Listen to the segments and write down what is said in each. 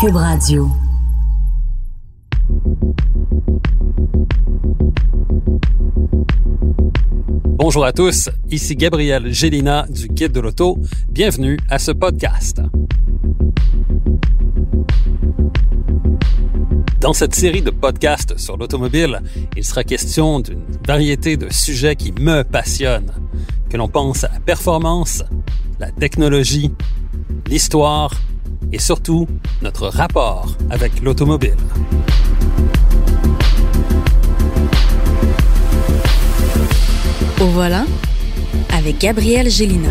Cube Radio. Bonjour à tous, ici Gabriel Gélina du Guide de l'Auto. Bienvenue à ce podcast. Dans cette série de podcasts sur l'automobile, il sera question d'une variété de sujets qui me passionnent, que l'on pense à la performance, la technologie, l'histoire et surtout notre rapport avec l'automobile. Au voilà avec Gabriel Gélina.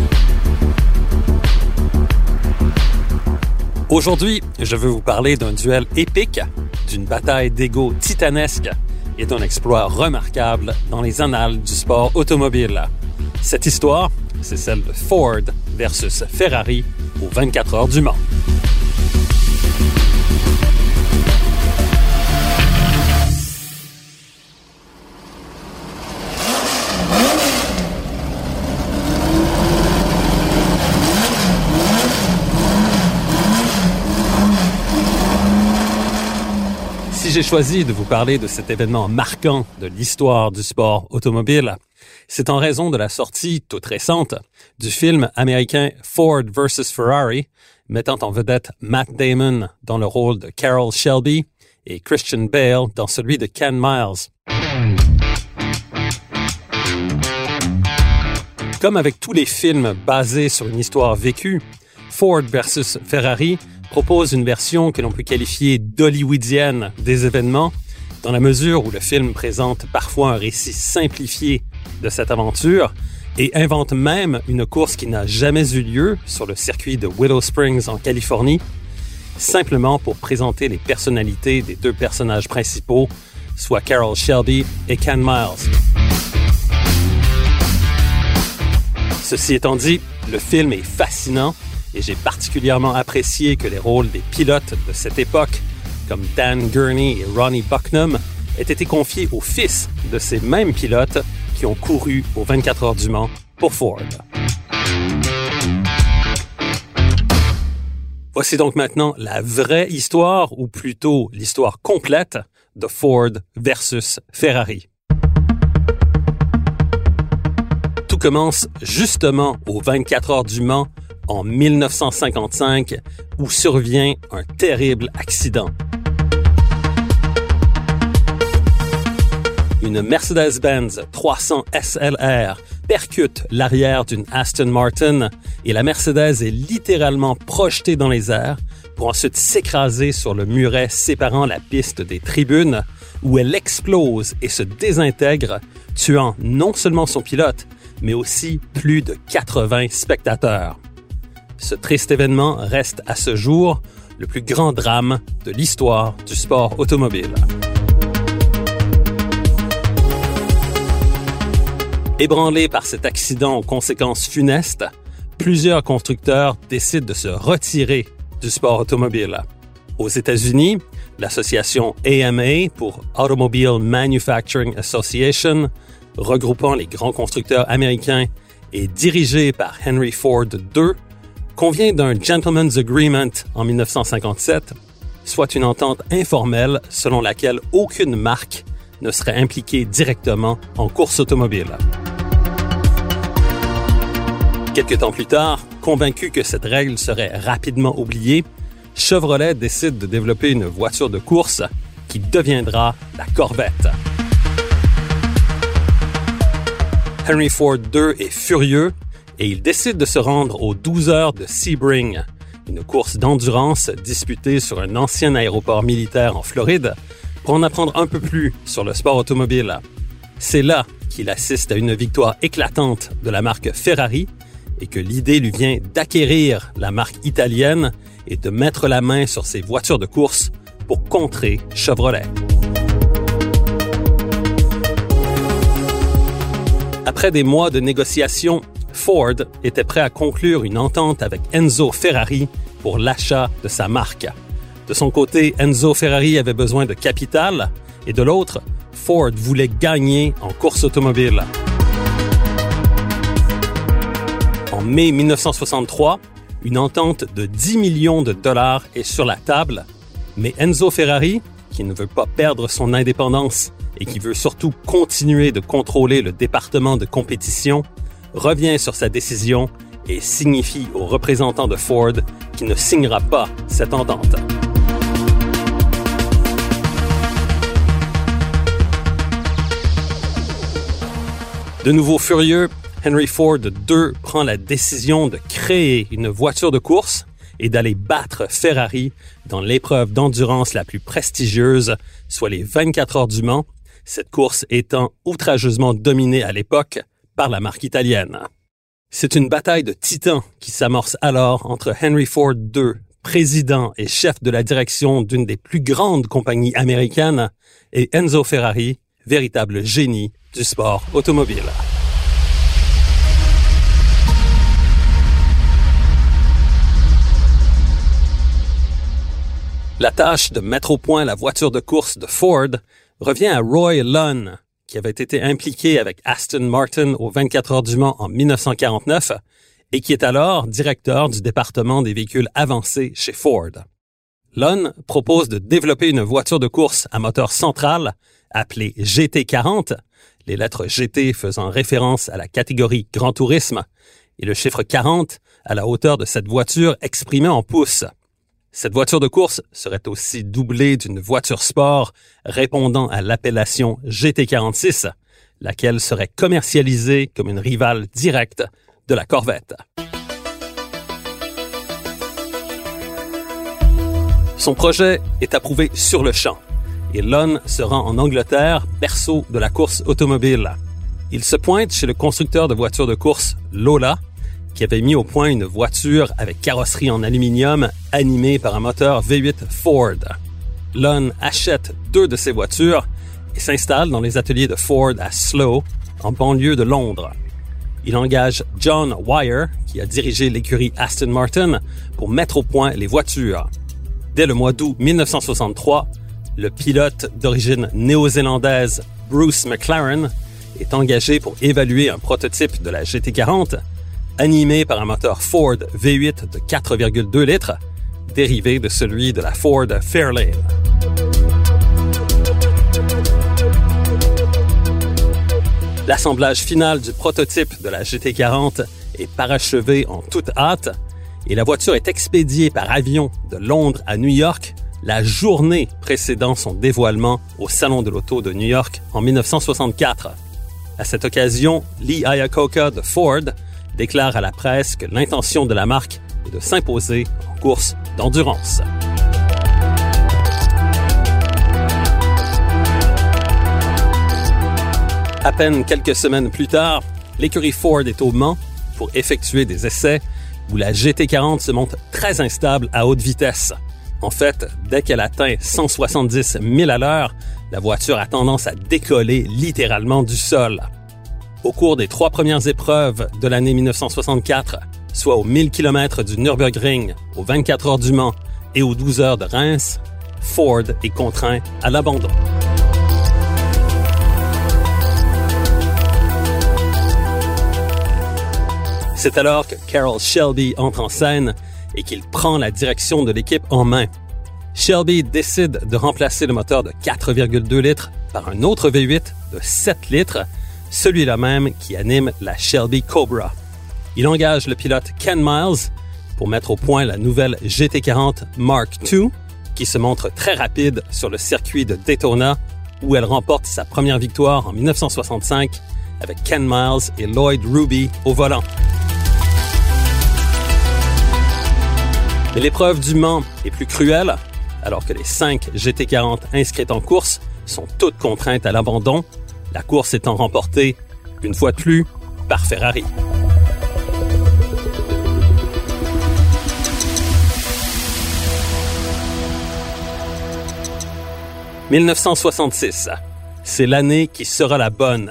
Aujourd'hui, je veux vous parler d'un duel épique, d'une bataille d'ego titanesque et d'un exploit remarquable dans les annales du sport automobile. Cette histoire, c'est celle de Ford versus Ferrari aux 24 heures du Mans. Si j'ai choisi de vous parler de cet événement marquant de l'histoire du sport automobile, c'est en raison de la sortie toute récente du film américain Ford vs Ferrari, mettant en vedette Matt Damon dans le rôle de Carroll Shelby et Christian Bale dans celui de Ken Miles. Comme avec tous les films basés sur une histoire vécue, Ford vs Ferrari propose une version que l'on peut qualifier d'hollywoodienne des événements, dans la mesure où le film présente parfois un récit simplifié de cette aventure et invente même une course qui n'a jamais eu lieu sur le circuit de Willow Springs en Californie, simplement pour présenter les personnalités des deux personnages principaux, soit Carol Shelby et Ken Miles. Ceci étant dit, le film est fascinant et j'ai particulièrement apprécié que les rôles des pilotes de cette époque, comme Dan Gurney et Ronnie Bucknam, aient été confiés aux fils de ces mêmes pilotes qui ont couru aux 24 heures du Mans pour Ford. Voici donc maintenant la vraie histoire, ou plutôt l'histoire complète, de Ford versus Ferrari. Tout commence justement aux 24 heures du Mans en 1955 où survient un terrible accident. Une Mercedes-Benz 300 SLR percute l'arrière d'une Aston Martin et la Mercedes est littéralement projetée dans les airs pour ensuite s'écraser sur le muret séparant la piste des tribunes où elle explose et se désintègre, tuant non seulement son pilote, mais aussi plus de 80 spectateurs. Ce triste événement reste à ce jour le plus grand drame de l'histoire du sport automobile. Ébranlés par cet accident aux conséquences funestes, plusieurs constructeurs décident de se retirer du sport automobile. Aux États-Unis, l'association AMA pour Automobile Manufacturing Association, regroupant les grands constructeurs américains et dirigée par Henry Ford II, convient d'un Gentleman's Agreement en 1957, soit une entente informelle selon laquelle aucune marque ne serait impliquée directement en course automobile. Quelque temps plus tard, convaincu que cette règle serait rapidement oubliée, Chevrolet décide de développer une voiture de course qui deviendra la Corvette. Henry Ford II est furieux et il décide de se rendre aux 12 heures de Sebring, une course d'endurance disputée sur un ancien aéroport militaire en Floride, pour en apprendre un peu plus sur le sport automobile. C'est là qu'il assiste à une victoire éclatante de la marque Ferrari et que l'idée lui vient d'acquérir la marque italienne et de mettre la main sur ses voitures de course pour contrer Chevrolet. Après des mois de négociations, Ford était prêt à conclure une entente avec Enzo Ferrari pour l'achat de sa marque. De son côté, Enzo Ferrari avait besoin de capital et de l'autre, Ford voulait gagner en course automobile. En mai 1963, une entente de 10 millions de dollars est sur la table Mais Enzo Ferrari, qui ne veut pas perdre son indépendance et qui veut surtout continuer de contrôler le département de compétition, revient sur sa décision et signifie aux représentants de Ford qu'il ne signera pas cette entente. De nouveau furieux, Henry Ford II prend la décision de créer une voiture de course et d'aller battre Ferrari dans l'épreuve d'endurance la plus prestigieuse, soit les 24 heures du Mans, cette course étant outrageusement dominée à l'époque par la marque italienne. C'est une bataille de titans qui s'amorce alors entre Henry Ford II, président et chef de la direction d'une des plus grandes compagnies américaines, et Enzo Ferrari, véritable génie du sport automobile. La tâche de mettre au point la voiture de course de Ford revient à Roy Lunn, qui avait été impliqué avec Aston Martin aux 24 heures du Mans en 1949 et qui est alors directeur du département des véhicules avancés chez Ford. Lunn propose de développer une voiture de course à moteur central appelée GT40, les lettres GT faisant référence à la catégorie Grand Tourisme et le chiffre 40 à la hauteur de cette voiture exprimée en pouces. Cette voiture de course serait aussi doublée d'une voiture sport répondant à l'appellation GT46, laquelle serait commercialisée comme une rivale directe de la Corvette. Son projet est approuvé sur le champ et Lon se rend en Angleterre, berceau de la course automobile. Il se pointe chez le constructeur de voitures de course Lola qui avait mis au point une voiture avec carrosserie en aluminium animée par un moteur V8 Ford. Lon achète deux de ces voitures et s'installe dans les ateliers de Ford à Slough, en banlieue de Londres. Il engage John Wire, qui a dirigé l'écurie Aston Martin, pour mettre au point les voitures. Dès le mois d'août 1963, le pilote d'origine néo-zélandaise Bruce McLaren est engagé pour évaluer un prototype de la GT40 animé par un moteur Ford V8 de 4,2 litres, dérivé de celui de la Ford Fairlane. L'assemblage final du prototype de la GT40 est parachevé en toute hâte et la voiture est expédiée par avion de Londres à New York la journée précédant son dévoilement au Salon de l'Auto de New York en 1964. À cette occasion, Lee Iacocca de Ford déclare à la presse que l'intention de la marque est de s'imposer en course d'endurance. À peine quelques semaines plus tard, l'écurie Ford est au Mans pour effectuer des essais où la GT40 se montre très instable à haute vitesse. En fait, dès qu'elle atteint 170 000 à l'heure, la voiture a tendance à décoller littéralement du sol. Au cours des trois premières épreuves de l'année 1964, soit aux 1000 km du Nürburgring, aux 24 heures du Mans et aux 12 heures de Reims, Ford est contraint à l'abandon. C'est alors que Carroll Shelby entre en scène et qu'il prend la direction de l'équipe en main. Shelby décide de remplacer le moteur de 4,2 litres par un autre V8 de 7 litres celui-là même qui anime la Shelby Cobra. Il engage le pilote Ken Miles pour mettre au point la nouvelle GT40 Mark II, qui se montre très rapide sur le circuit de Daytona, où elle remporte sa première victoire en 1965 avec Ken Miles et Lloyd Ruby au volant. Mais l'épreuve du Mans est plus cruelle, alors que les cinq GT40 inscrites en course sont toutes contraintes à l'abandon la course étant remportée, une fois de plus, par Ferrari. « 1966. C'est l'année qui sera la bonne.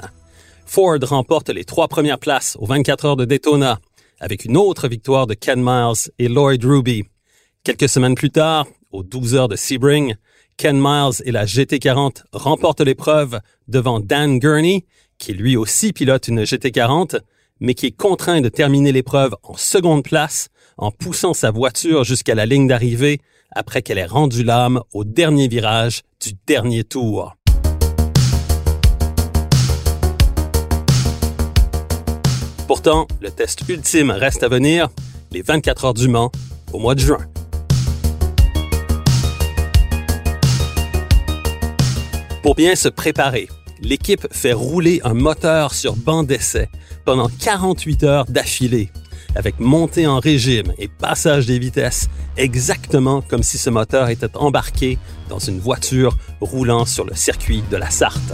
Ford remporte les trois premières places aux 24 heures de Daytona, avec une autre victoire de Ken Miles et Lloyd Ruby. Quelques semaines plus tard, aux 12 heures de Sebring, Ken Miles et la GT40 remportent l'épreuve devant Dan Gurney, qui lui aussi pilote une GT40, mais qui est contraint de terminer l'épreuve en seconde place en poussant sa voiture jusqu'à la ligne d'arrivée après qu'elle ait rendu l'âme au dernier virage du dernier tour. Pourtant, le test ultime reste à venir, les 24 heures du Mans, au mois de juin. Pour bien se préparer, l'équipe fait rouler un moteur sur banc d'essai pendant 48 heures d'affilée, avec montée en régime et passage des vitesses, exactement comme si ce moteur était embarqué dans une voiture roulant sur le circuit de la Sarthe.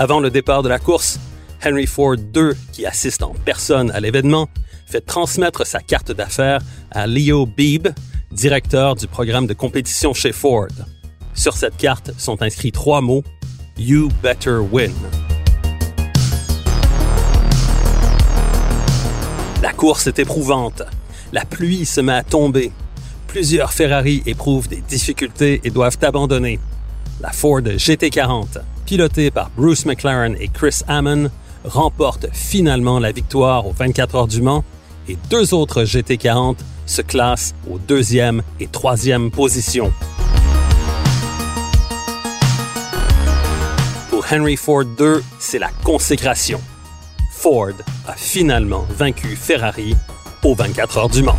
Avant le départ de la course, Henry Ford II, qui assiste en personne à l'événement, fait transmettre sa carte d'affaires à Leo Beebe, directeur du programme de compétition chez Ford. Sur cette carte sont inscrits trois mots You Better Win. La course est éprouvante. La pluie se met à tomber. Plusieurs Ferrari éprouvent des difficultés et doivent abandonner. La Ford GT40, pilotée par Bruce McLaren et Chris Hammond, remporte finalement la victoire aux 24 heures du Mans et deux autres GT40 se classent aux deuxième et troisième positions. Pour Henry Ford II, c'est la consécration. Ford a finalement vaincu Ferrari aux 24 heures du Mans.